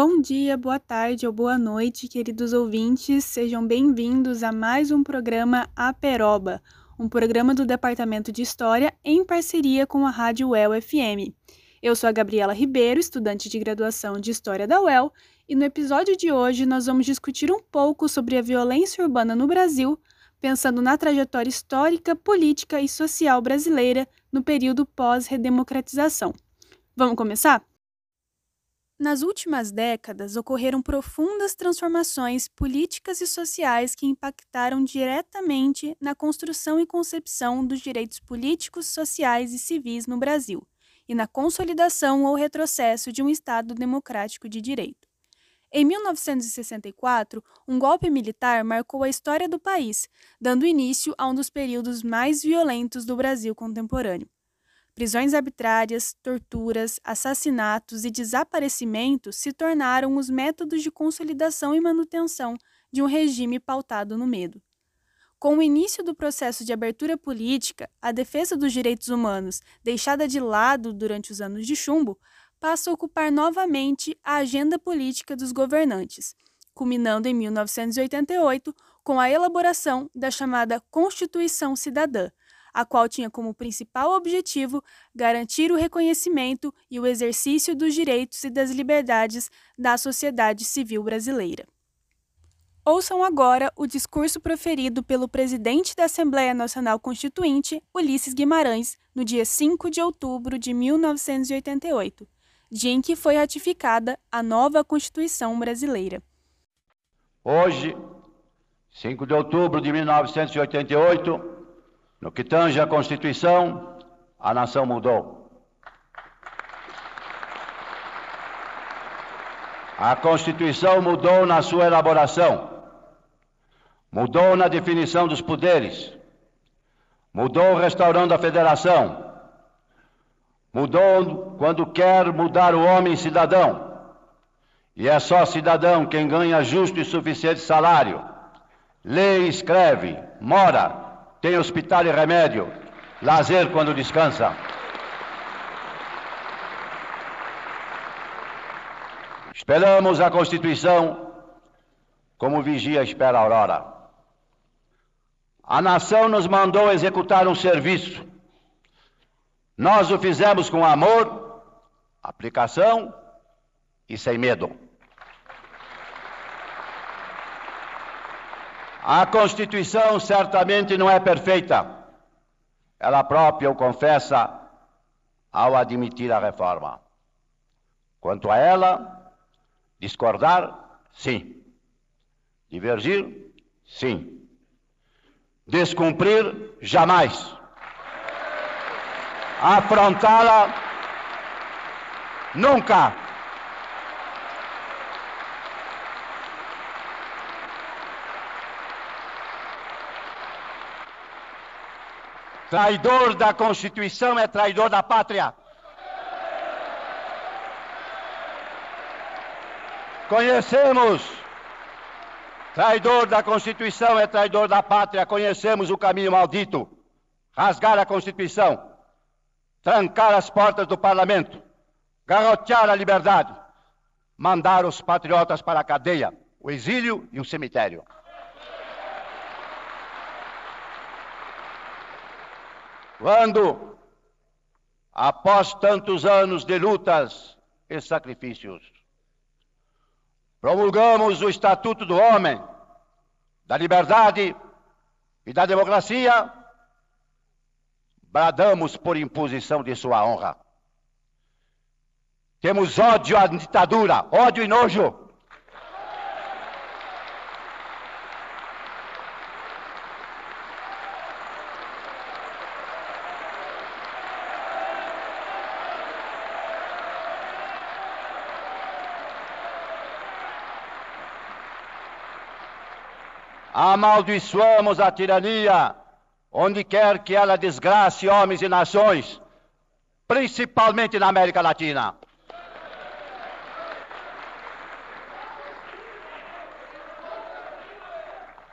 Bom dia, boa tarde ou boa noite, queridos ouvintes. Sejam bem-vindos a mais um programa Aperoba, um programa do Departamento de História em parceria com a Rádio UEL FM. Eu sou a Gabriela Ribeiro, estudante de graduação de História da UEL, e no episódio de hoje nós vamos discutir um pouco sobre a violência urbana no Brasil, pensando na trajetória histórica, política e social brasileira no período pós-redemocratização. Vamos começar? Nas últimas décadas, ocorreram profundas transformações políticas e sociais que impactaram diretamente na construção e concepção dos direitos políticos, sociais e civis no Brasil, e na consolidação ou retrocesso de um Estado democrático de direito. Em 1964, um golpe militar marcou a história do país, dando início a um dos períodos mais violentos do Brasil contemporâneo. Prisões arbitrárias, torturas, assassinatos e desaparecimentos se tornaram os métodos de consolidação e manutenção de um regime pautado no medo. Com o início do processo de abertura política, a defesa dos direitos humanos, deixada de lado durante os anos de chumbo, passa a ocupar novamente a agenda política dos governantes, culminando em 1988 com a elaboração da chamada Constituição Cidadã, a qual tinha como principal objetivo garantir o reconhecimento e o exercício dos direitos e das liberdades da sociedade civil brasileira. Ouçam agora o discurso proferido pelo presidente da Assembleia Nacional Constituinte, Ulisses Guimarães, no dia 5 de outubro de 1988, dia em que foi ratificada a nova Constituição brasileira. Hoje, 5 de outubro de 1988, no que tange à Constituição, a nação mudou. A Constituição mudou na sua elaboração, mudou na definição dos poderes, mudou restaurando a federação, mudou quando quer mudar o homem cidadão. E é só cidadão quem ganha justo e suficiente salário, lê escreve, mora, tem hospital e remédio, lazer quando descansa. Esperamos a Constituição como vigia espera a aurora. A nação nos mandou executar um serviço. Nós o fizemos com amor, aplicação e sem medo. A Constituição certamente não é perfeita. Ela própria o confessa ao admitir a reforma. Quanto a ela, discordar, sim. Divergir, sim. Descumprir, jamais. Afrontá-la, nunca. Traidor da Constituição é traidor da pátria. Conhecemos. Traidor da Constituição é traidor da pátria. Conhecemos o caminho maldito. Rasgar a Constituição. Trancar as portas do parlamento. Garrotear a liberdade. Mandar os patriotas para a cadeia, o exílio e o cemitério. Quando, após tantos anos de lutas e sacrifícios, promulgamos o Estatuto do Homem, da Liberdade e da Democracia, bradamos por imposição de sua honra. Temos ódio à ditadura, ódio e nojo. Amaldiçoamos a tirania onde quer que ela desgrace homens e nações, principalmente na América Latina.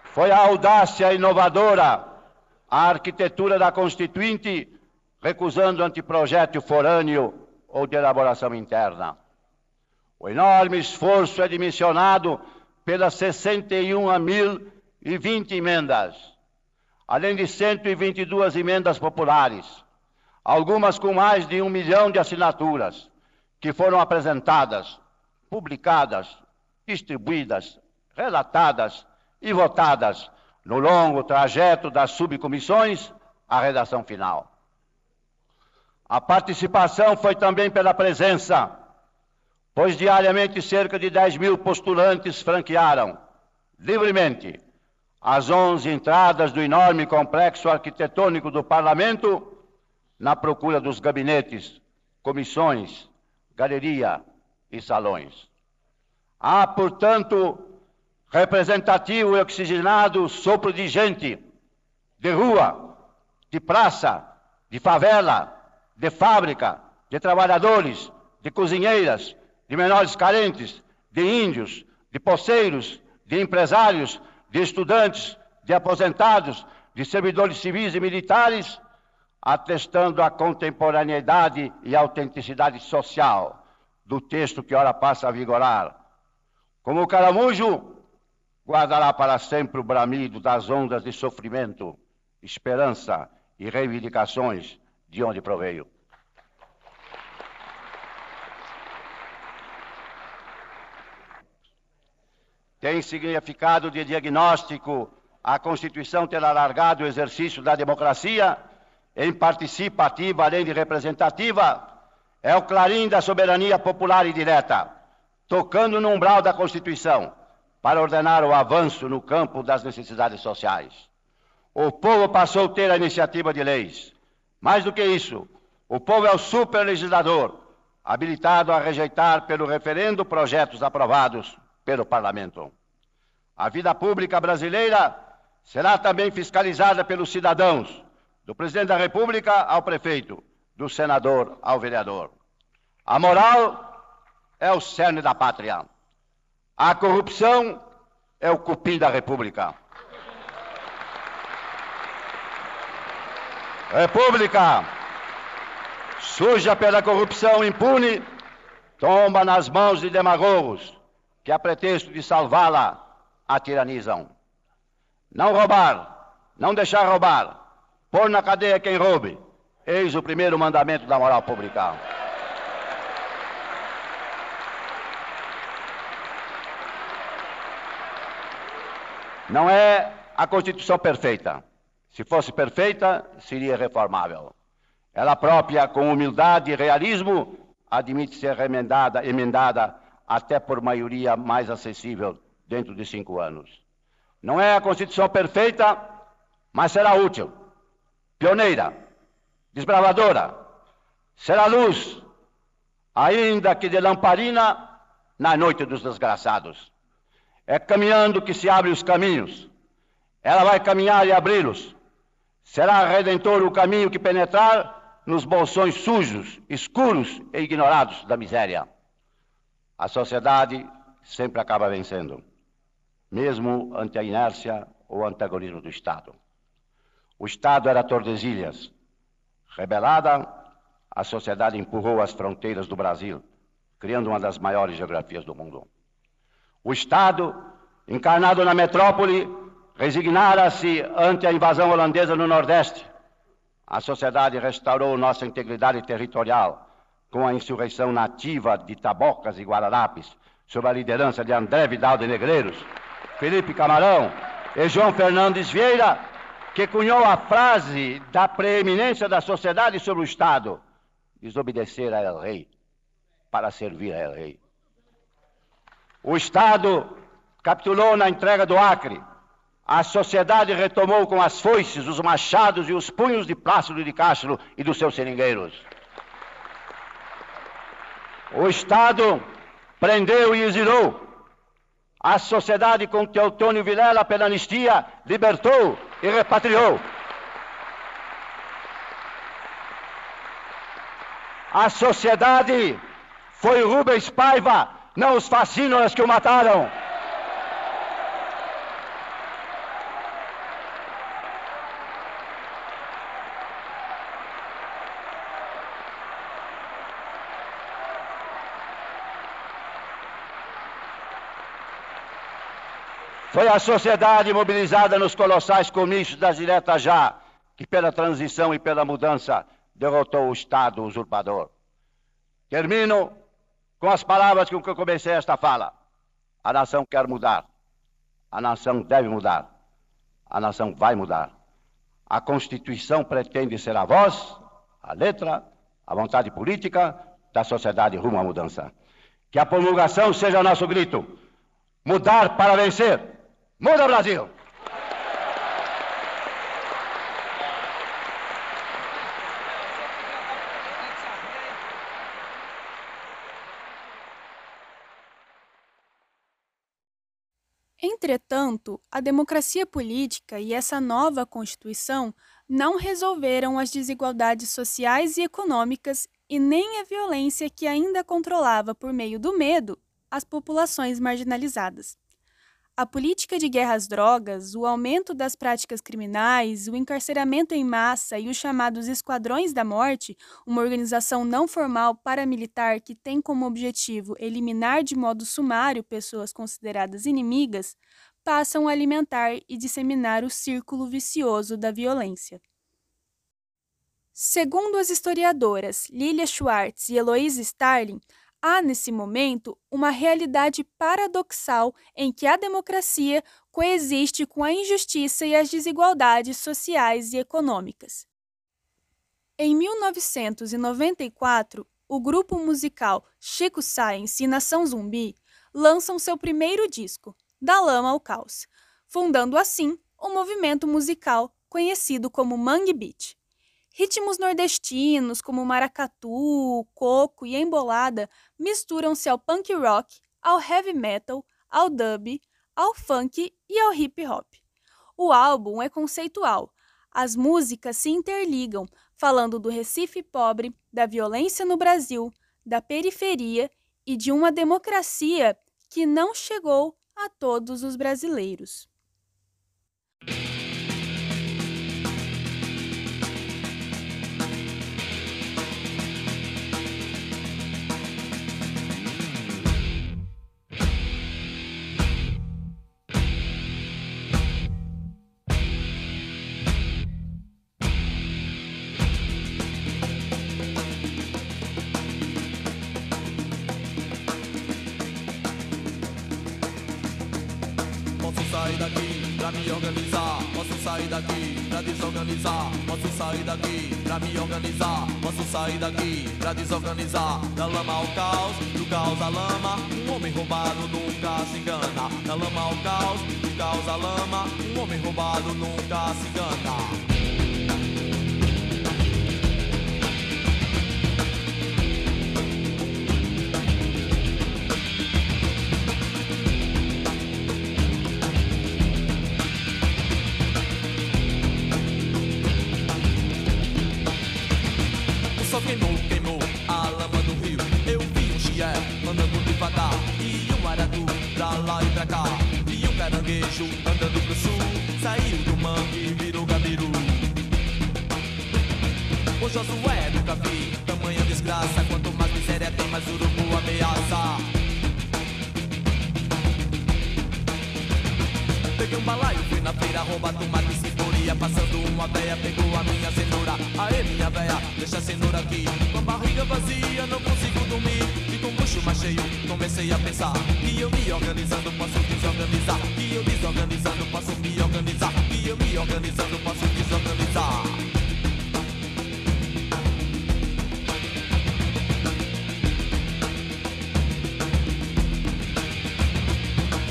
Foi a audácia inovadora, a arquitetura da Constituinte, recusando anteprojeto forâneo ou de elaboração interna. O enorme esforço é dimensionado pelas 61.020 emendas, além de 122 emendas populares, algumas com mais de um milhão de assinaturas, que foram apresentadas, publicadas, distribuídas, relatadas e votadas no longo trajeto das subcomissões à redação final. A participação foi também pela presença, pois diariamente cerca de 10 mil postulantes franquearam, livremente, as 11 entradas do enorme complexo arquitetônico do Parlamento na procura dos gabinetes, comissões, galeria e salões. Há, portanto, representativo e oxigenado sopro de gente, de rua, de praça, de favela, de fábrica, de trabalhadores, de cozinheiras, de menores carentes, de índios, de poceiros, de empresários, de estudantes, de aposentados, de servidores civis e militares, atestando a contemporaneidade e autenticidade social do texto que ora passa a vigorar. Como o caramujo guardará para sempre o bramido das ondas de sofrimento, esperança e reivindicações de onde proveio. Tem significado de diagnóstico a Constituição ter alargado o exercício da democracia em participativa além de representativa, é o clarim da soberania popular e direta, tocando no umbral da Constituição para ordenar o avanço no campo das necessidades sociais. O povo passou a ter a iniciativa de leis. Mais do que isso, o povo é o superlegislador, habilitado a rejeitar pelo referendo projetos aprovados pelo parlamento. A vida pública brasileira será também fiscalizada pelos cidadãos, do presidente da República ao prefeito, do senador ao vereador. A moral é o cerne da pátria. A corrupção é o cupim da República. República, suja pela corrupção impune, tomba nas mãos de demagogos que, a pretexto de salvá-la, a tiranizam. Não roubar, não deixar roubar, pôr na cadeia quem roube, eis o primeiro mandamento da moral pública. Não é a Constituição perfeita. Se fosse perfeita, seria reformável. Ela própria, com humildade e realismo, admite ser emendada, emendada até por maioria mais acessível dentro de cinco anos. Não é a Constituição perfeita, mas será útil, pioneira, desbravadora, será luz, ainda que de lamparina, na noite dos desgraçados. É caminhando que se abrem os caminhos. Ela vai caminhar e abri-los. Será redentor o caminho que penetrar nos bolsões sujos, escuros e ignorados da miséria. A sociedade sempre acaba vencendo, mesmo ante a inércia ou antagonismo do Estado. O Estado era Tordesilhas. Rebelada, a sociedade empurrou as fronteiras do Brasil, criando uma das maiores geografias do mundo. O Estado, encarnado na metrópole, resignara-se ante a invasão holandesa no Nordeste. A sociedade restaurou nossa integridade territorial com a insurreição nativa de Tabocas e Guararapes, sob a liderança de André Vidal de Negreiros, Felipe Camarão e João Fernandes Vieira, que cunhou a frase da preeminência da sociedade sobre o Estado: desobedecer a El Rei para servir a El Rei. O Estado capitulou na entrega do Acre. A sociedade retomou com as foices, os machados e os punhos de Plácido de Castro e dos seus seringueiros. O Estado prendeu e exilou. A sociedade com Teotônio Vilela, pela anistia, libertou e repatriou. A sociedade foi Rubens Paiva, não os fascínoras que o mataram. Foi a sociedade mobilizada nos colossais comícios das diretas já, que pela transição e pela mudança derrotou o Estado usurpador. Termino com as palavras com que eu comecei esta fala. A nação quer mudar. A nação deve mudar. A nação vai mudar. A Constituição pretende ser a voz, a letra, a vontade política da sociedade rumo à mudança. Que a promulgação seja nosso grito. Mudar para vencer. Muda Brasil! Entretanto, a democracia política e essa nova Constituição não resolveram as desigualdades sociais e econômicas e nem a violência que ainda controlava por meio do medo as populações marginalizadas. A política de guerra às drogas, o aumento das práticas criminais, o encarceramento em massa e os chamados Esquadrões da Morte, uma organização não formal paramilitar que tem como objetivo eliminar de modo sumário pessoas consideradas inimigas, passam a alimentar e disseminar o círculo vicioso da violência. Segundo as historiadoras Lilia Schwartz e Eloise Starling, há nesse momento uma realidade paradoxal em que a democracia coexiste com a injustiça e as desigualdades sociais e econômicas. Em 1994, o grupo musical Chico Science e Nação Zumbi lançam seu primeiro disco, Da Lama ao Caos, fundando assim o um movimento musical conhecido como Mangue Beat. Ritmos nordestinos como maracatu, coco e embolada misturam-se ao punk rock, ao heavy metal, ao dub, ao funk e ao hip hop. O álbum é conceitual. As músicas se interligam, falando do Recife pobre, da violência no Brasil, da periferia e de uma democracia que não chegou a todos os brasileiros. Pra me organizar. Posso sair daqui pra desorganizar. Da lama ao caos, do caos à lama. Um homem roubado nunca se engana. Da lama ao caos, do caos à lama. Um homem roubado nunca se engana. Caranguejo andando pro sul. Saiu do mangue e virou gabiru. O Josué nunca vi tamanha desgraça. Quanto mais miséria tem, mais urubu ameaça. Peguei um balaio, fui na feira roubar tomate e. Passando uma veia, pegou a minha cenoura. Bucho mais cheio, comecei a pensar que eu me organizando posso desorganizar. Que eu desorganizando posso me organizar. Que eu me organizando posso desorganizar.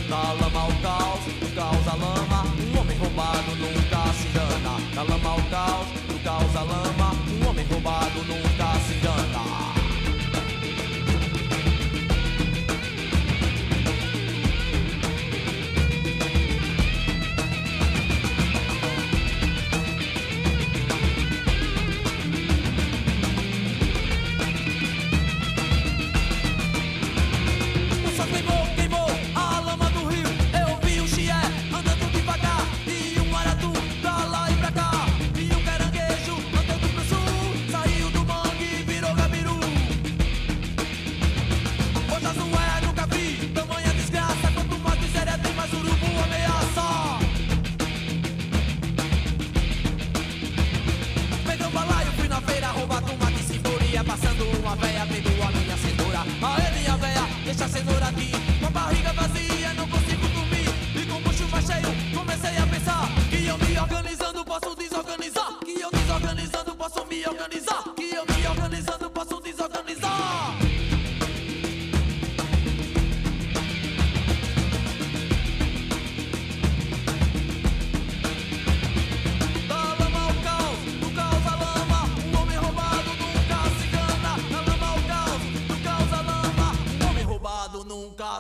Da lama ao caos, do caos à lama,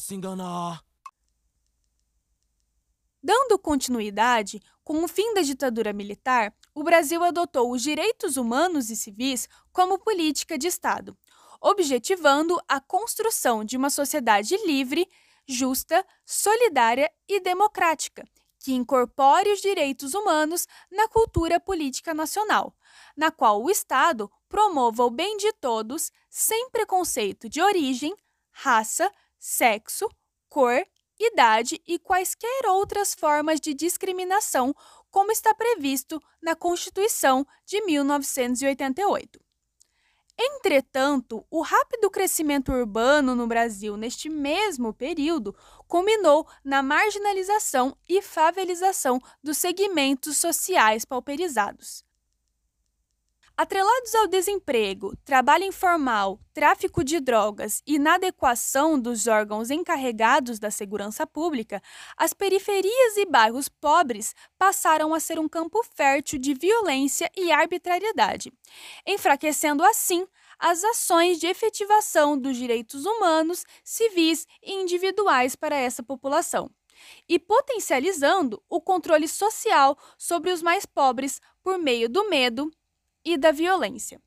se enganar. Dando continuidade, com o fim da ditadura militar, o Brasil adotou os direitos humanos e civis como política de Estado, objetivando a construção de uma sociedade livre, justa, solidária e democrática, que incorpore os direitos humanos na cultura política nacional, na qual o Estado promova o bem de todos sem preconceito de origem, raça, sexo, cor, idade e quaisquer outras formas de discriminação, como está previsto na Constituição de 1988. Entretanto, o rápido crescimento urbano no Brasil neste mesmo período culminou na marginalização e favelização dos segmentos sociais pauperizados. Atrelados ao desemprego, trabalho informal, tráfico de drogas e inadequação dos órgãos encarregados da segurança pública, as periferias e bairros pobres passaram a ser um campo fértil de violência e arbitrariedade, enfraquecendo assim as ações de efetivação dos direitos humanos, civis e individuais para essa população e potencializando o controle social sobre os mais pobres por meio do medo, e da violência.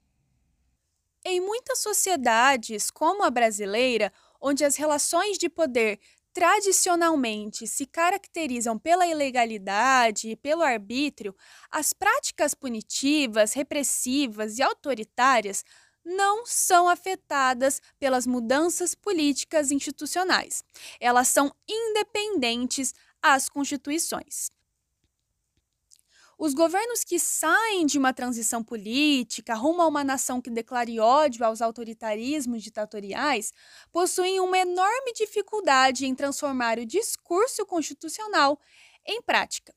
Em muitas sociedades, como a brasileira, onde as relações de poder tradicionalmente se caracterizam pela ilegalidade e pelo arbítrio, as práticas punitivas, repressivas e autoritárias não são afetadas pelas mudanças políticas institucionais. Elas são independentes às constituições. Os governos que saem de uma transição política rumo a uma nação que declare ódio aos autoritarismos ditatoriais possuem uma enorme dificuldade em transformar o discurso constitucional em prática.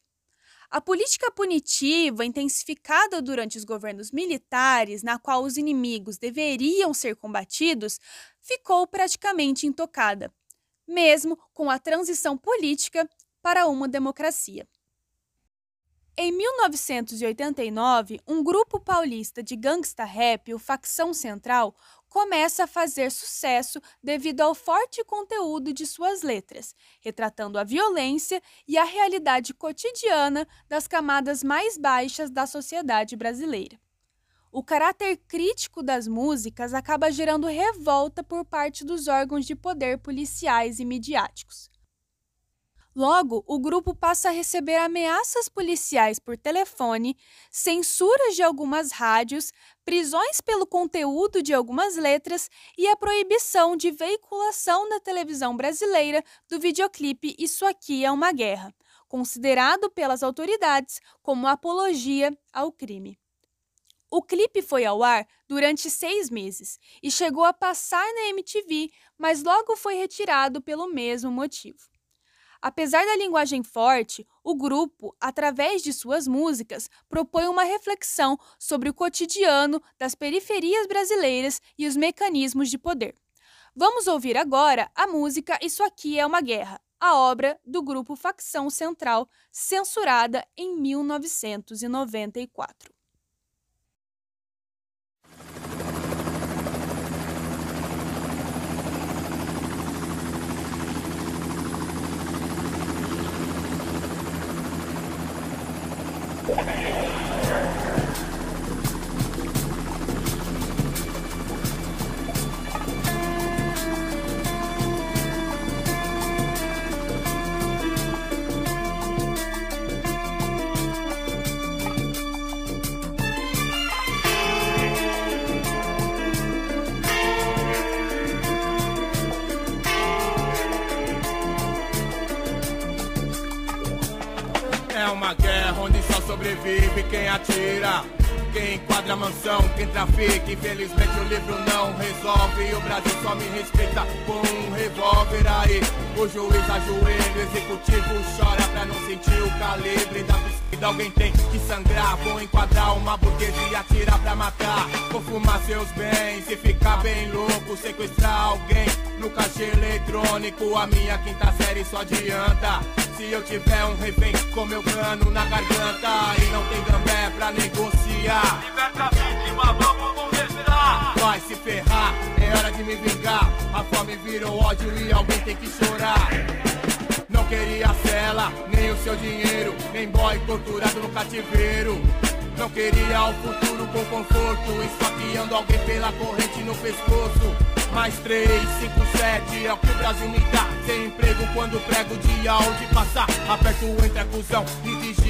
A política punitiva, intensificada durante os governos militares, na qual os inimigos deveriam ser combatidos, ficou praticamente intocada, mesmo com a transição política para uma democracia. Em 1989, um grupo paulista de gangsta rap, o Facção Central, começa a fazer sucesso devido ao forte conteúdo de suas letras, retratando a violência e a realidade cotidiana das camadas mais baixas da sociedade brasileira. O caráter crítico das músicas acaba gerando revolta por parte dos órgãos de poder policiais e midiáticos. Logo, o grupo passa a receber ameaças policiais por telefone, censuras de algumas rádios, prisões pelo conteúdo de algumas letras e a proibição de veiculação na televisão brasileira do videoclipe Isso Aqui é uma Guerra, considerado pelas autoridades como apologia ao crime. O clipe foi ao ar durante seis meses e chegou a passar na MTV, mas logo foi retirado pelo mesmo motivo. Apesar da linguagem forte, o grupo, através de suas músicas, propõe uma reflexão sobre o cotidiano das periferias brasileiras e os mecanismos de poder. Vamos ouvir agora a música Isso Aqui é uma Guerra, a obra do grupo Facção Central, censurada em 1994. O juiz ajoelha, o executivo chora pra não sentir o calibre da pistola. Alguém tem que sangrar, vou enquadrar uma burguesia, atirar pra matar. Vou fumar seus bens e ficar bem louco, sequestrar alguém no caixa eletrônico. A minha quinta série só adianta. Se eu tiver um refém com meu cano na garganta e não tem gambé pra negociar. Liberta a vítima. Vai se ferrar, é hora de me vingar. A fome virou ódio e alguém tem que chorar. Não queria cela, nem o seu dinheiro, nem boy torturado no cativeiro. Não queria o futuro com conforto, esfaqueando alguém pela corrente no pescoço. Mais 3, 5, 7 é o que o Brasil me dá. Sem emprego quando prego dia onde passar. Aperto o entre a cuzão e digita.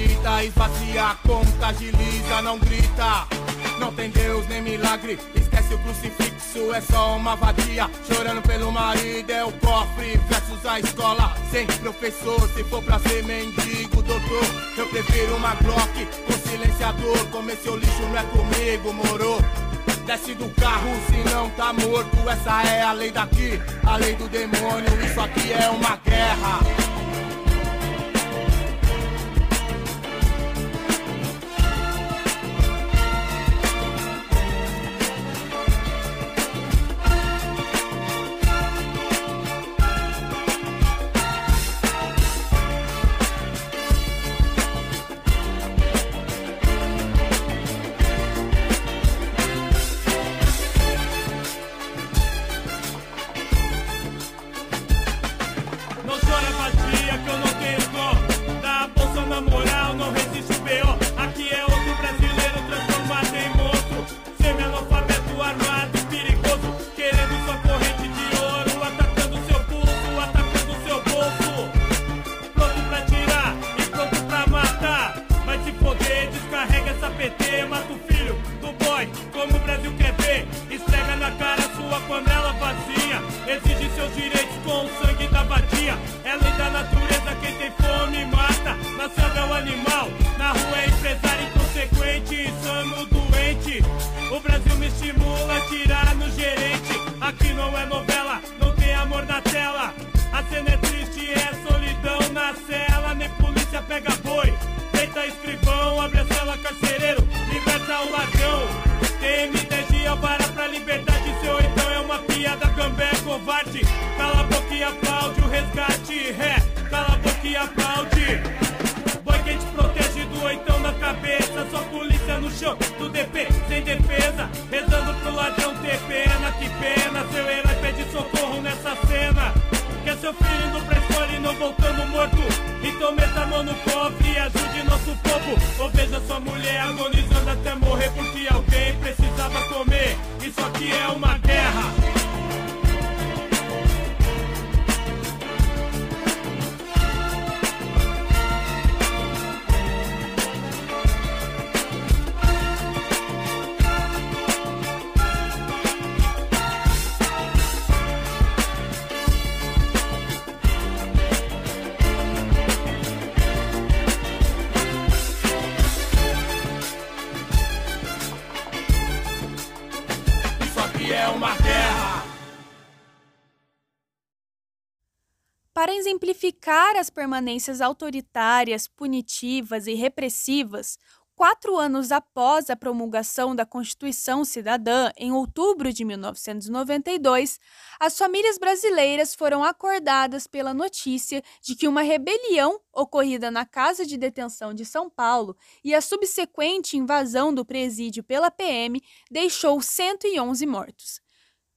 Conta, agiliza, não grita. Não tem Deus nem milagre, esquece o crucifixo, é só uma vadia. Chorando pelo marido, é o cofre versus a escola. Sem professor, se for pra ser mendigo, doutor, eu prefiro uma Glock com silenciador. Comer seu lixo não é comigo, moro? Desce do carro se não tá morto. Essa é a lei daqui, a lei do demônio. Isso aqui é uma guerra. Permanências autoritárias, punitivas e repressivas, quatro anos após a promulgação da Constituição Cidadã, em outubro de 1992, as famílias brasileiras foram acordadas pela notícia de que uma rebelião ocorrida na Casa de Detenção de São Paulo e a subsequente invasão do presídio pela PM deixou 111 mortos.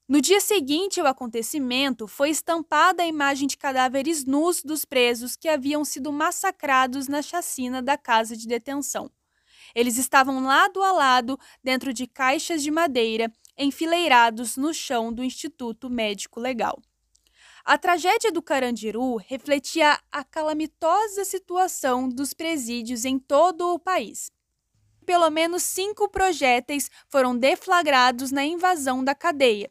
No dia seguinte ao acontecimento, foi estampada a imagem de cadáveres nus dos presos que haviam sido massacrados na chacina da casa de detenção. Eles estavam lado a lado dentro de caixas de madeira, enfileirados no chão do Instituto Médico Legal. A tragédia do Carandiru refletia a calamitosa situação dos presídios em todo o país. Pelo menos cinco projéteis foram deflagrados na invasão da cadeia,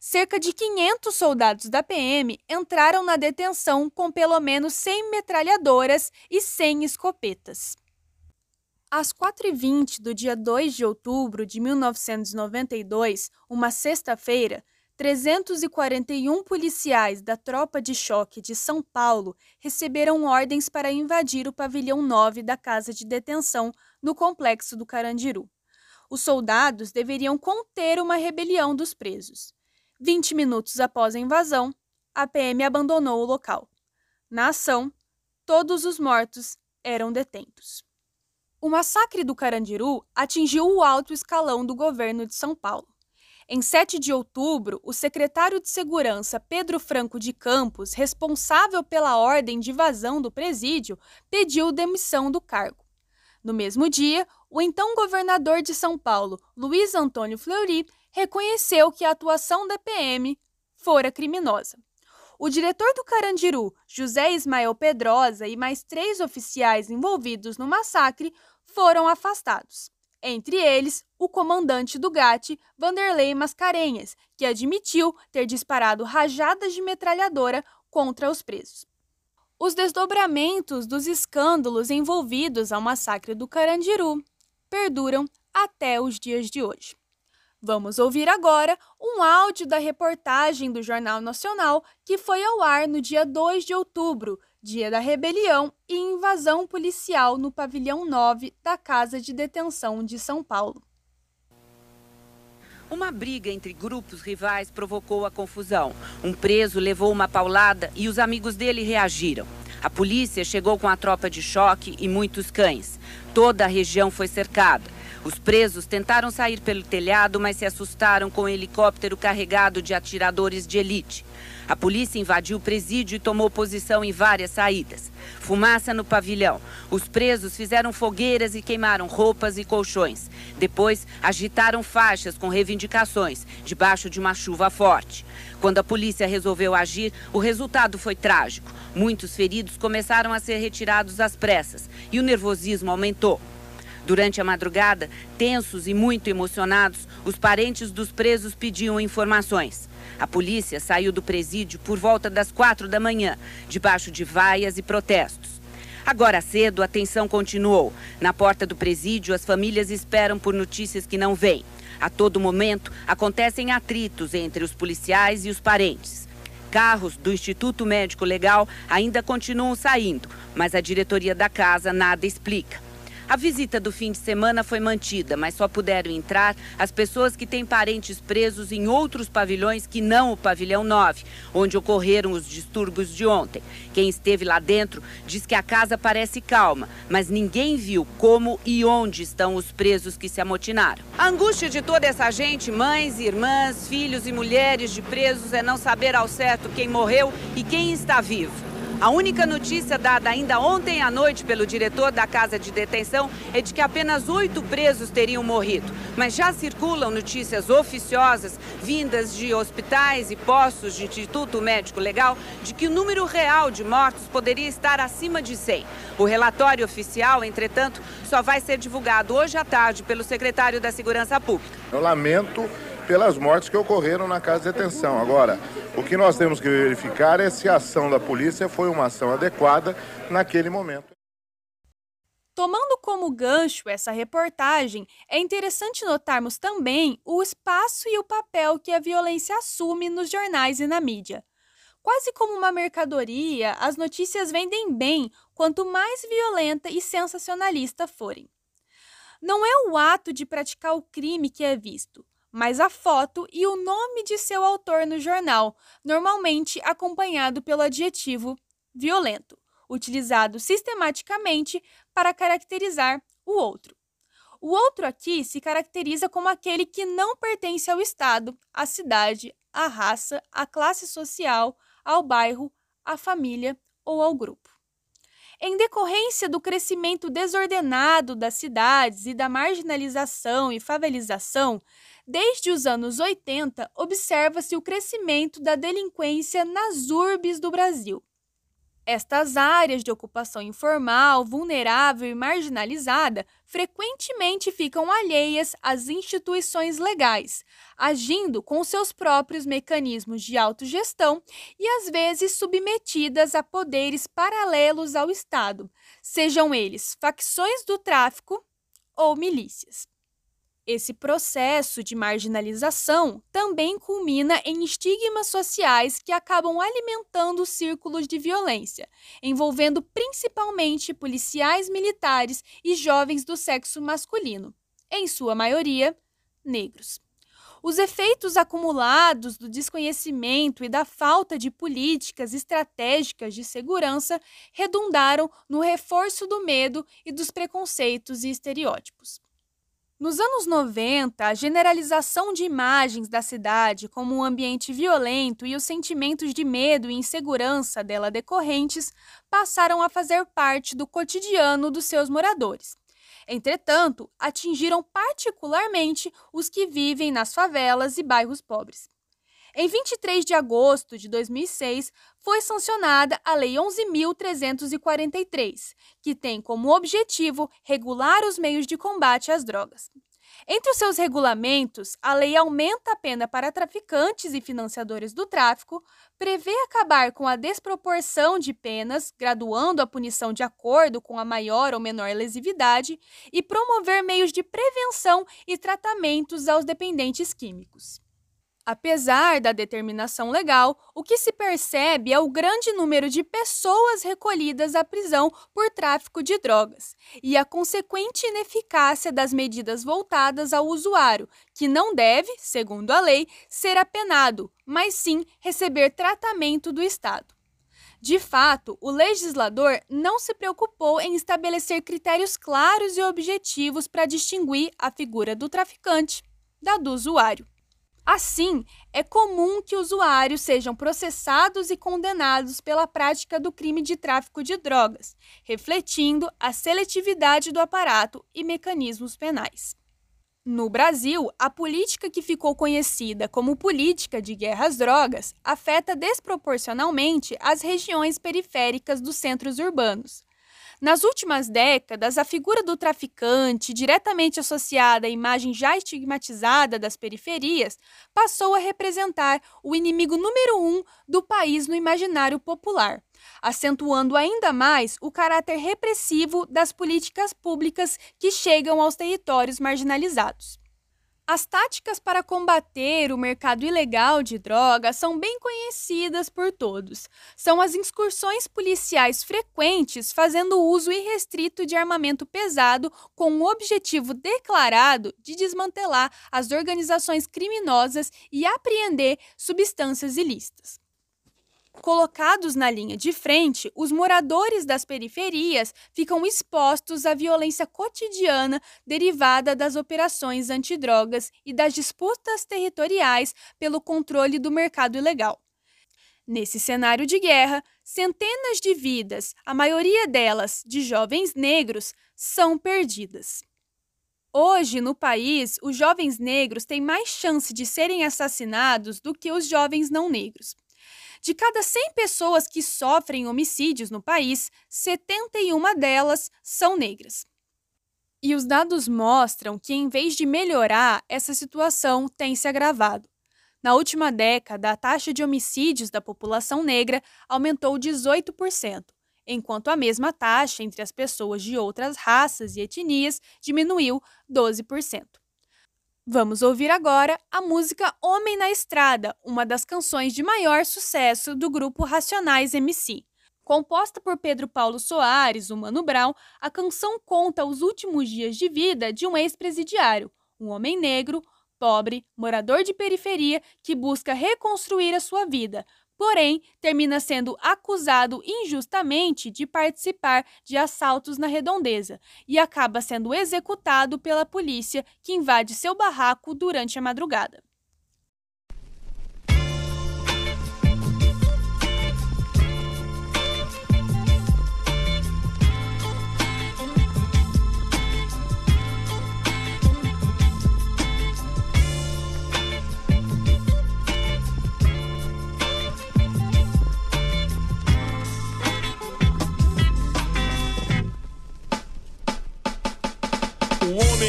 cerca de 500 soldados da PM entraram na detenção com pelo menos 100 metralhadoras e 100 escopetas. Às 4h20 do dia 2 de outubro de 1992, uma sexta-feira, 341 policiais da Tropa de Choque de São Paulo receberam ordens para invadir o pavilhão 9 da Casa de Detenção no complexo do Carandiru. Os soldados deveriam conter uma rebelião dos presos. 20 minutos após a invasão, a PM abandonou o local. Na ação, todos os mortos eram detentos. O massacre do Carandiru atingiu o alto escalão do governo de São Paulo. Em 7 de outubro, o secretário de Segurança Pedro Franco de Campos, responsável pela ordem de invasão do presídio, pediu demissão do cargo. No mesmo dia, o então governador de São Paulo, Luiz Antônio Fleury, reconheceu que a atuação da PM fora criminosa. O diretor do Carandiru, José Ismael Pedrosa, e mais três oficiais envolvidos no massacre foram afastados entre eles o comandante do GAT, Vanderlei Mascarenhas, que admitiu ter disparado rajadas de metralhadora contra os presos. Os desdobramentos dos escândalos envolvidos ao massacre do Carandiru perduram até os dias de hoje. Vamos ouvir agora um áudio da reportagem do Jornal Nacional que foi ao ar no dia 2 de outubro, dia da rebelião e invasão policial no pavilhão 9 da Casa de Detenção de São Paulo. Uma briga entre grupos rivais provocou a confusão. Um preso levou uma paulada e os amigos dele reagiram. A polícia chegou com a tropa de choque e muitos cães. Toda a região foi cercada. Os presos tentaram sair pelo telhado, mas se assustaram com o um helicóptero carregado de atiradores de elite. A polícia invadiu o presídio e tomou posição em várias saídas. Fumaça no pavilhão. Os presos fizeram fogueiras e queimaram roupas e colchões. Depois, agitaram faixas com reivindicações, debaixo de uma chuva forte. Quando a polícia resolveu agir, o resultado foi trágico. Muitos feridos começaram a ser retirados às pressas e o nervosismo aumentou. Durante a madrugada, tensos e muito emocionados, os parentes dos presos pediam informações. A polícia saiu do presídio por volta das quatro da manhã, debaixo de vaias e protestos. Agora cedo, a tensão continuou. Na porta do presídio, as famílias esperam por notícias que não vêm. A todo momento, acontecem atritos entre os policiais e os parentes. Carros do Instituto Médico Legal ainda continuam saindo, mas a diretoria da casa nada explica. A visita do fim de semana foi mantida, mas só puderam entrar as pessoas que têm parentes presos em outros pavilhões que não o pavilhão 9, onde ocorreram os distúrbios de ontem. Quem esteve lá dentro diz que a casa parece calma, mas ninguém viu como e onde estão os presos que se amotinaram. A angústia de toda essa gente, mães, irmãs, filhos e mulheres de presos, é não saber ao certo quem morreu e quem está vivo. A única notícia dada ainda ontem à noite pelo diretor da casa de detenção é de que apenas oito presos teriam morrido. Mas já circulam notícias oficiosas, vindas de hospitais e postos de Instituto Médico Legal, de que o número real de mortos poderia estar acima de 100. O relatório oficial, entretanto, só vai ser divulgado hoje à tarde pelo secretário da Segurança Pública. Eu lamento pelas mortes que ocorreram na casa de detenção. Agora, o que nós temos que verificar é se a ação da polícia foi uma ação adequada naquele momento. Tomando como gancho essa reportagem, é interessante notarmos também o espaço e o papel que a violência assume nos jornais e na mídia. Quase como uma mercadoria, as notícias vendem bem quanto mais violenta e sensacionalista forem. Não é o ato de praticar o crime que é visto, mas a foto e o nome de seu autor no jornal, normalmente acompanhado pelo adjetivo violento, utilizado sistematicamente para caracterizar o outro. O outro aqui se caracteriza como aquele que não pertence ao Estado, à cidade, à raça, à classe social, ao bairro, à família ou ao grupo. Em decorrência do crescimento desordenado das cidades e da marginalização e favelização, Desde os anos 80, observa-se o crescimento da delinquência nas urbes do Brasil. Estas áreas de ocupação informal, vulnerável e marginalizada frequentemente ficam alheias às instituições legais, agindo com seus próprios mecanismos de autogestão e às vezes submetidas a poderes paralelos ao Estado, sejam eles facções do tráfico, ou milícias. Esse processo de marginalização também culmina em estigmas sociais que acabam alimentando círculos de violência, envolvendo principalmente policiais militares e jovens do sexo masculino, em sua maioria, negros. Os efeitos acumulados do desconhecimento e da falta de políticas estratégicas de segurança redundaram no reforço do medo e dos preconceitos e estereótipos. Nos anos 90, a generalização de imagens da cidade como um ambiente violento e os sentimentos de medo e insegurança dela decorrentes passaram a fazer parte do cotidiano dos seus moradores. Entretanto, atingiram particularmente os que vivem nas favelas e bairros pobres. Em 23 de agosto de 2006, foi sancionada a Lei 11.343, que tem como objetivo regular os meios de combate às drogas. Entre os seus regulamentos, a lei aumenta a pena para traficantes e financiadores do tráfico, prevê acabar com a desproporção de penas, graduando a punição de acordo com a maior ou menor lesividade, e promover meios de prevenção e tratamentos aos dependentes químicos. Apesar da determinação legal, o que se percebe é o grande número de pessoas recolhidas à prisão por tráfico de drogas e a consequente ineficácia das medidas voltadas ao usuário, que não deve, segundo a lei, ser apenado, mas sim receber tratamento do Estado. De fato, o legislador não se preocupou em estabelecer critérios claros e objetivos para distinguir a figura do traficante da do usuário. Assim, é comum que usuários sejam processados e condenados pela prática do crime de tráfico de drogas, refletindo a seletividade do aparato e mecanismos penais. No Brasil, a política que ficou conhecida como política de guerra às drogas afeta desproporcionalmente as regiões periféricas dos centros urbanos, nas últimas décadas, a figura do traficante, diretamente associada à imagem já estigmatizada das periferias, passou a representar o inimigo número um do país no imaginário popular, acentuando ainda mais o caráter repressivo das políticas públicas que chegam aos territórios marginalizados. As táticas para combater o mercado ilegal de drogas são bem conhecidas por todos. São as incursões policiais frequentes fazendo uso irrestrito de armamento pesado com o objetivo declarado de desmantelar as organizações criminosas e apreender substâncias ilícitas. Colocados na linha de frente, os moradores das periferias ficam expostos à violência cotidiana derivada das operações antidrogas e das disputas territoriais pelo controle do mercado ilegal. Nesse cenário de guerra, centenas de vidas, a maioria delas de jovens negros, são perdidas. Hoje, no país, os jovens negros têm mais chance de serem assassinados do que os jovens não negros. De cada 100 pessoas que sofrem homicídios no país, 71 delas são negras. E os dados mostram que, em vez de melhorar, essa situação tem se agravado. Na última década, a taxa de homicídios da população negra aumentou 18%, enquanto a mesma taxa entre as pessoas de outras raças e etnias diminuiu 12%. Vamos ouvir agora a música Homem na Estrada, uma das canções de maior sucesso do grupo Racionais MC. Composta por Pedro Paulo Soares, o Mano Brown, a canção conta os últimos dias de vida de um ex-presidiário, um homem negro, pobre, morador de periferia que busca reconstruir a sua vida, porém termina sendo acusado injustamente de participar de assaltos na redondeza e acaba sendo executado pela polícia que invade seu barraco durante a madrugada.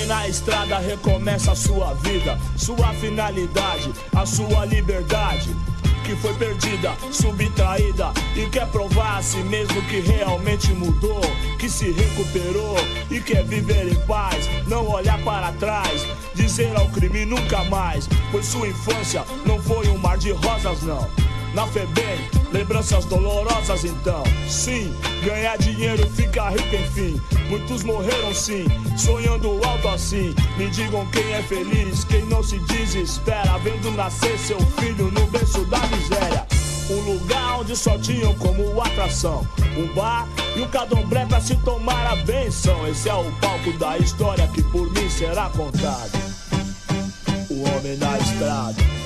Na estrada recomeça a sua vida, sua finalidade, a sua liberdade. que foi perdida, subtraída e quer provar a si mesmo que realmente mudou, que se recuperou e quer viver em paz, não olhar para trás, dizer ao crime nunca mais, pois sua infância não foi um mar de rosas não. Na FEBEM, lembranças dolorosas então. Sim, ganhar dinheiro, ficar rico enfim. Muitos morreram sim, sonhando alto assim. Me digam quem é feliz, quem não se desespera, vendo nascer seu filho no berço da miséria. Um lugar onde só tinham como atração um bar e um cadomblé pra se tomar a benção. Esse é o palco da história que por mim será contado. O homem na estrada.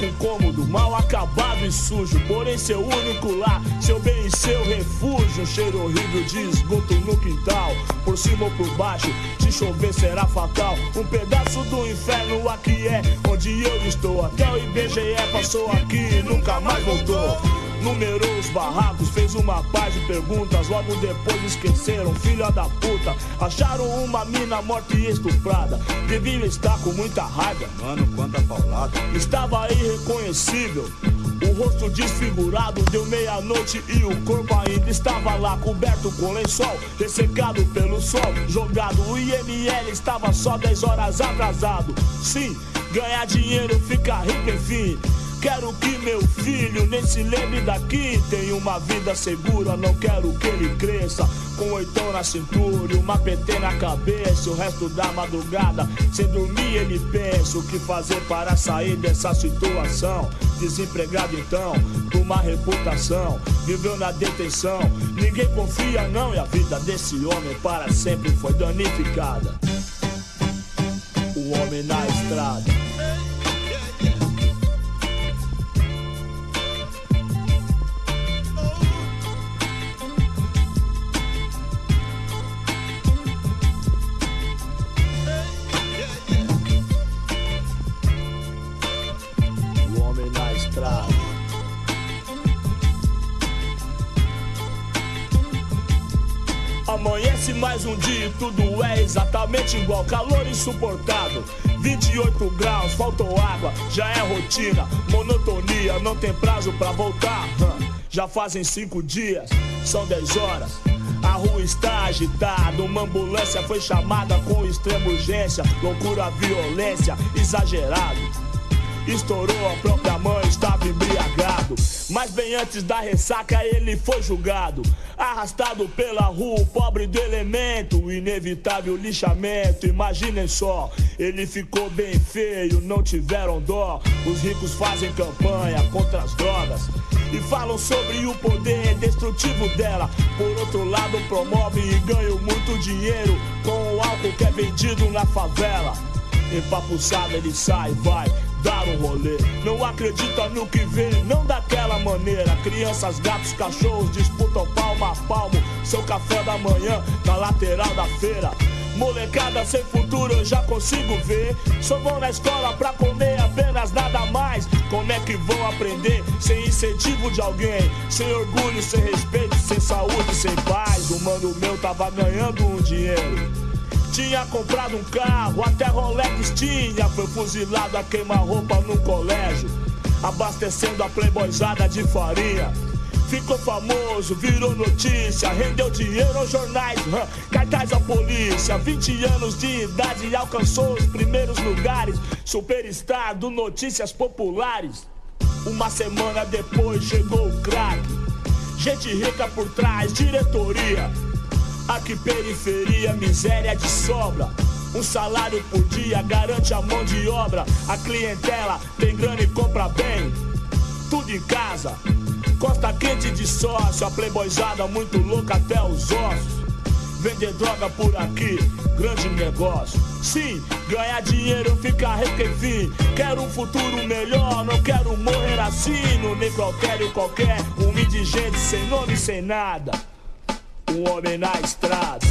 Barranco cômodo, mal acabado e sujo. Porém, seu único lar, seu bem e seu refúgio. Um cheiro horrível de esgoto no quintal. Por cima ou por baixo, se chover será fatal. Um pedaço do inferno aqui é onde eu estou. Até o IBGE passou aqui e nunca mais voltou. Numerou os barracos, fez uma paz de perguntas. Logo depois esqueceram, filha da puta. Acharam uma mina morta e estuprada. Deviam estar com muita raiva. Mano, quanta paulada. Estava irreconhecível. O rosto desfigurado, deu meia-noite e o corpo ainda estava lá, coberto com lençol, ressecado pelo sol, jogado. O IML estava só 10 horas atrasado. Sim, ganhar dinheiro, ficar rico, enfim. Quero que meu filho nem se lembre daqui. Tenha uma vida segura, não quero que ele cresça. Com oitão na cintura e uma PT na cabeça. O resto da madrugada, sem dormir, ele pensa o que fazer para sair dessa situação. Desempregado então, por uma reputação. Viveu na detenção, ninguém confia não. E a vida desse homem para sempre foi danificada. O homem na estrada. Exatamente igual. Calor insuportável, 28 graus, faltou água, já é rotina. Monotonia, não tem prazo pra voltar. Já fazem cinco dias, são 10 horas. A rua está agitada, uma ambulância foi chamada com extrema urgência. Loucura, violência, exagerado. Estourou a própria. Mas bem antes da ressaca ele foi julgado. Arrastado pela rua, pobre do elemento. O inevitável lixamento, imaginem só. Ele ficou bem feio, não tiveram dó. Os ricos fazem campanha contra as drogas. E falam sobre o poder destrutivo dela. Por outro lado, promovem e ganham muito dinheiro com o álcool que é vendido na favela. Empapuçado ele sai, vai dar um rolê. Não acredita no que vê, não daquela maneira. Crianças, gatos, cachorros disputam palmo a palmo. Seu café da manhã na lateral da feira. Molecada sem futuro eu já consigo ver. Só vão na escola pra comer apenas nada mais. Como é que vão aprender sem incentivo de alguém? Sem orgulho, sem respeito, sem saúde, sem paz. O mano meu tava ganhando um dinheiro. Tinha comprado um carro, até Rolex tinha. Foi fuzilado a queima-roupa no colégio, abastecendo a playboyzada de farinha. Ficou famoso, virou notícia, rendeu dinheiro aos jornais, hum, cartaz à polícia. 20 anos de idade e alcançou os primeiros lugares. Superstar do Notícias Populares. Uma semana depois chegou o craque. Gente rica por trás, diretoria. Aqui periferia, miséria de sobra. Um salário por dia garante a mão de obra. A clientela tem grana e compra bem. Tudo em casa. Costa quente de sócio. A playboyzada muito louca até os ossos. Vender droga por aqui, grande negócio. Sim, ganhar dinheiro, ficar rico. Quero um futuro melhor, não quero morrer assim. No necrotério qualquer, um indigente sem nome, sem nada. Um homem na estrada.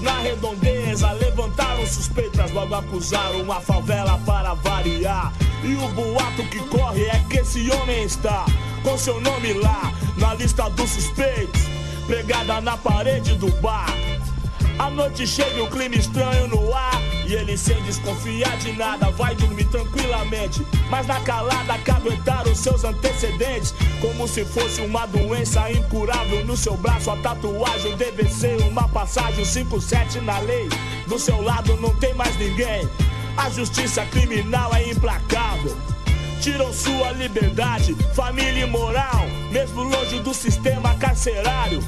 Na redondeza levantaram suspeitas, logo acusaram uma favela para variar. E o boato que corre é que esse homem está com seu nome lá na lista dos suspeitos, pregada na parede do bar. A noite chega e um clima estranho no ar. E ele sem desconfiar de nada vai dormir tranquilamente. Mas na calada caguetaram seus antecedentes. Como se fosse uma doença incurável no seu braço. A tatuagem deve ser uma passagem 57 na lei. Do seu lado não tem mais ninguém. A justiça criminal é implacável. Tiram sua liberdade, família e moral, mesmo longe do sistema carcerário.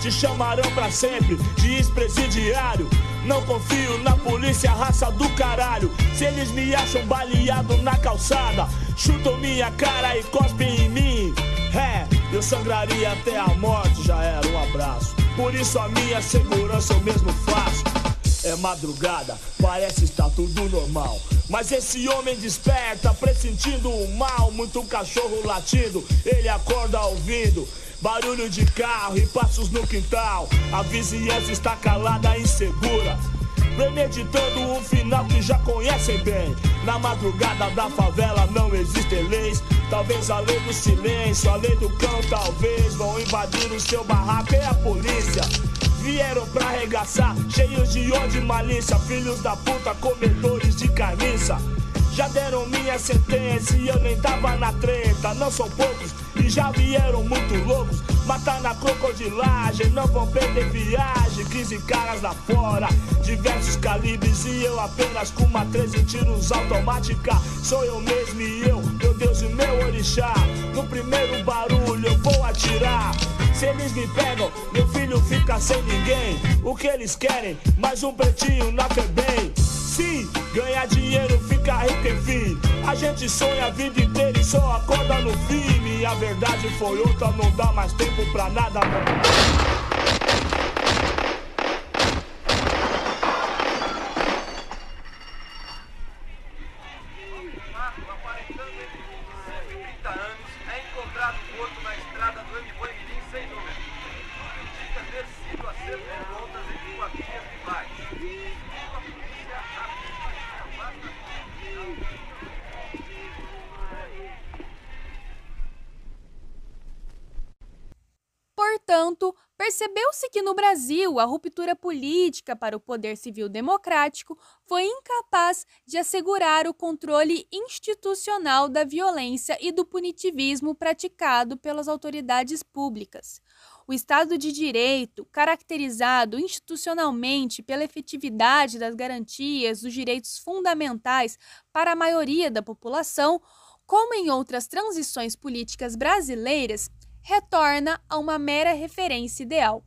Te chamarão pra sempre de ex-presidiário. Não confio na polícia, raça do caralho. Se eles me acham baleado na calçada, chutam minha cara e cospem em mim. É, eu sangraria até a morte, já era um abraço. Por isso a minha segurança eu mesmo faço. É madrugada, parece estar tudo normal. Mas esse homem desperta, pressentindo o mal. Muito cachorro latindo, ele acorda ouvindo. Barulho de carro e passos no quintal. A vizinhança está calada e insegura. Premeditando um final que já conhecem bem. Na madrugada da favela não existem leis. Talvez a lei do silêncio, a lei do cão, talvez vão invadir o seu barraco e a polícia. Vieram pra arregaçar, cheios de ódio e malícia. Filhos da puta, comedores de carniça. Já deram minha sentença e eu nem tava na treta. Não são poucos e já vieram muito loucos. Matar na crocodilagem, não vão perder viagem. 15 caras lá fora, diversos calibres e eu apenas com uma 13 tiros automática. Sou eu mesmo e eu, Deus e meu orixá. No primeiro barulho eu vou atirar. Se eles me pegam, meu filho fica sem ninguém. O que eles querem? Mais um pretinho na FEBEM. Sim, ganhar dinheiro, ficar rico, enfim. A gente sonha a vida inteira e só acorda no fim. E a verdade foi outra, não dá mais tempo pra nada. Não. aparentando entre 130 anos, é encontrado morto na estrada do Amibanguim sem número. Tudo indica ter sido acerto de contas entre famílias rivais. A polícia Portanto, percebeu-se que no Brasil a ruptura política para o poder civil democrático foi incapaz de assegurar o controle institucional da violência e do punitivismo praticado pelas autoridades públicas. O Estado de Direito, caracterizado institucionalmente pela efetividade das garantias dos direitos fundamentais para a maioria da população, como em outras transições políticas brasileiras, retorna a uma mera referência ideal.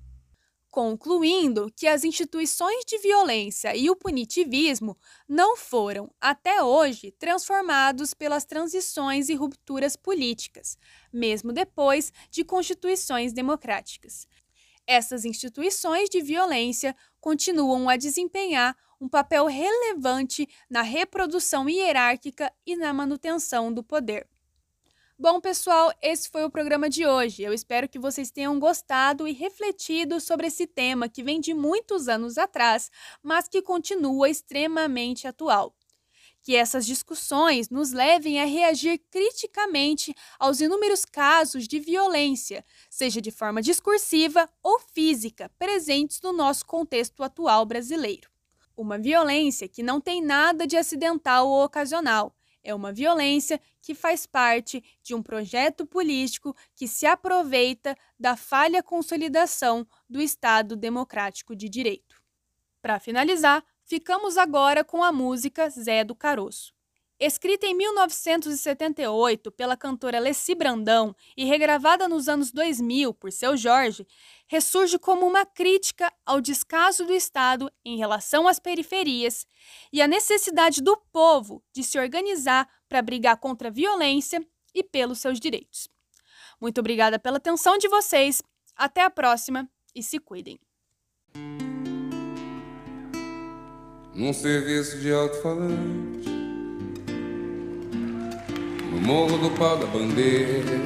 Concluindo que as instituições de violência e o punitivismo não foram, até hoje, transformados pelas transições e rupturas políticas, mesmo depois de constituições democráticas. Essas instituições de violência continuam a desempenhar um papel relevante na reprodução hierárquica e na manutenção do poder. Bom, pessoal, esse foi o programa de hoje. Eu espero que vocês tenham gostado e refletido sobre esse tema que vem de muitos anos atrás, mas que continua extremamente atual. Que essas discussões nos levem a reagir criticamente aos inúmeros casos de violência, seja de forma discursiva ou física, presentes no nosso contexto atual brasileiro. Uma violência que não tem nada de acidental ou ocasional é uma violência que faz parte de um projeto político que se aproveita da falha consolidação do Estado Democrático de Direito. Para finalizar, ficamos agora com a música Zé do Caroço. Escrita em 1978 pela cantora Leci Brandão e regravada nos anos 2000 por seu Jorge, ressurge como uma crítica ao descaso do Estado em relação às periferias e à necessidade do povo de se organizar para brigar contra a violência e pelos seus direitos. Muito obrigada pela atenção de vocês. Até a próxima e se cuidem. Num serviço de alto-falante morro do pau da bandeira.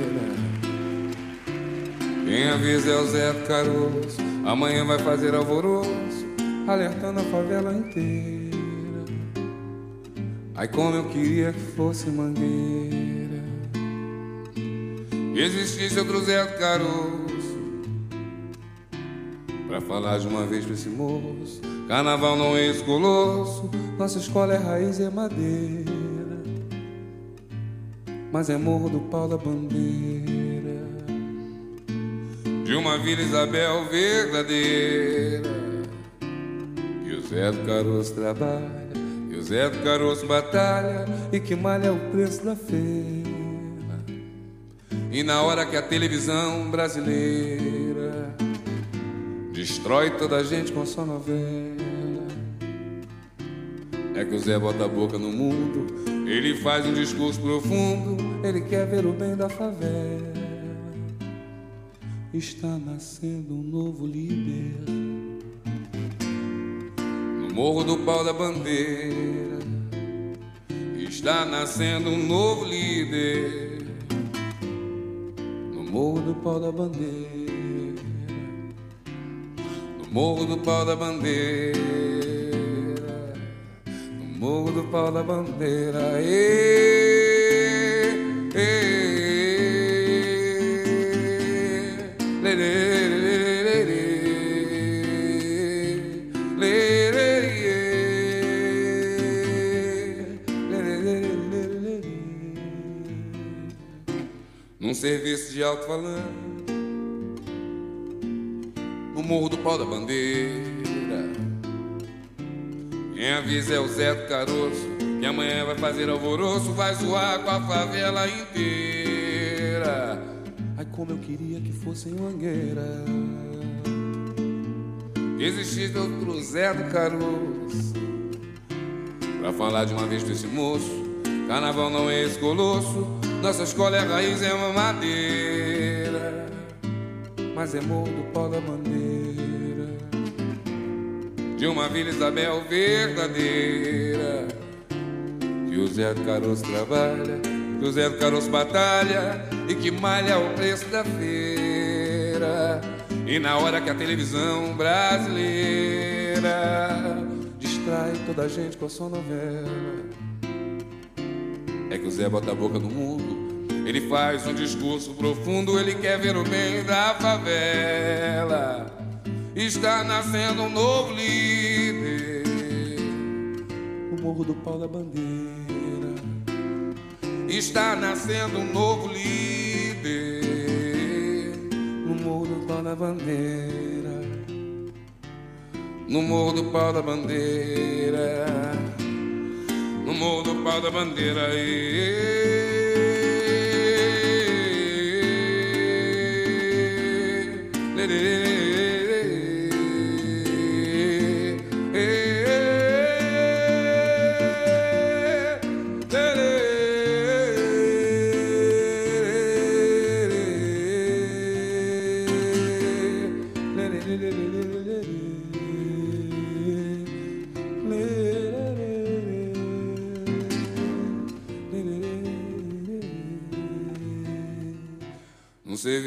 Quem avisa é o Zé Caroço, amanhã vai fazer alvoroço, alertando a favela inteira. Ai, como eu queria que fosse mangueira, que existisse outro Zé Caroço, pra falar de uma vez pra esse moço. Carnaval não é esse colosso, nossa escola é raiz e é madeira mas é morro do pau da bandeira de uma Vila Isabel verdadeira. Que o Zé do Caroço trabalha, que o Zé do Caroço batalha e que malha o preço da feira. E na hora que a televisão brasileira destrói toda a gente com sua novela, é que o Zé bota a boca no mundo ele faz um discurso profundo, ele quer ver o bem da favela. Está nascendo um novo líder no Morro do Pau da Bandeira. Está nascendo um novo líder no Morro do Pau da Bandeira. No Morro do Pau da Bandeira. Morro do Pau da Bandeira. Ê, Num serviço de alto-falante, no Morro do Pau da Bandeira. Quem avisa é o Zé do Caroço, que amanhã vai fazer alvoroço, vai zoar com a favela inteira. Ai, como eu queria que fosse em Mangueira. Que existisse outro Zé do Caroço, pra falar de uma vez desse moço. Carnaval não é esse colosso, nossa escola é raiz, é uma madeira, mas é morro do pau da bandeira de uma Vila Isabel verdadeira. Que o Zé Caroço trabalha, que o Zé Caroço batalha e que malha o preço da feira. E na hora que a televisão brasileira distrai toda a gente com a sua novela, é que o Zé bota a boca no mundo. Ele faz um discurso profundo, ele quer ver o bem da favela está nascendo um novo líder. Morro do Pau da Bandeira está nascendo um novo líder. No Morro do Pau da Bandeira, no Morro do Pau da Bandeira, no Morro do Pau da Bandeira. E...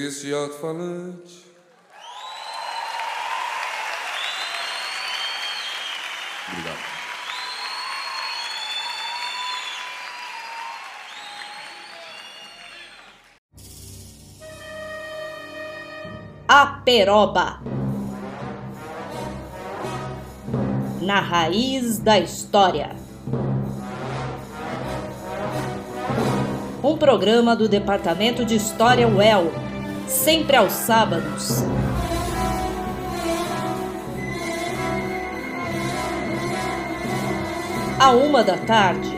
serviço de alto-falante. Obrigado. A Peroba. Na raiz da história. Um programa do Departamento de História UEL sempre aos sábados. À uma da tarde.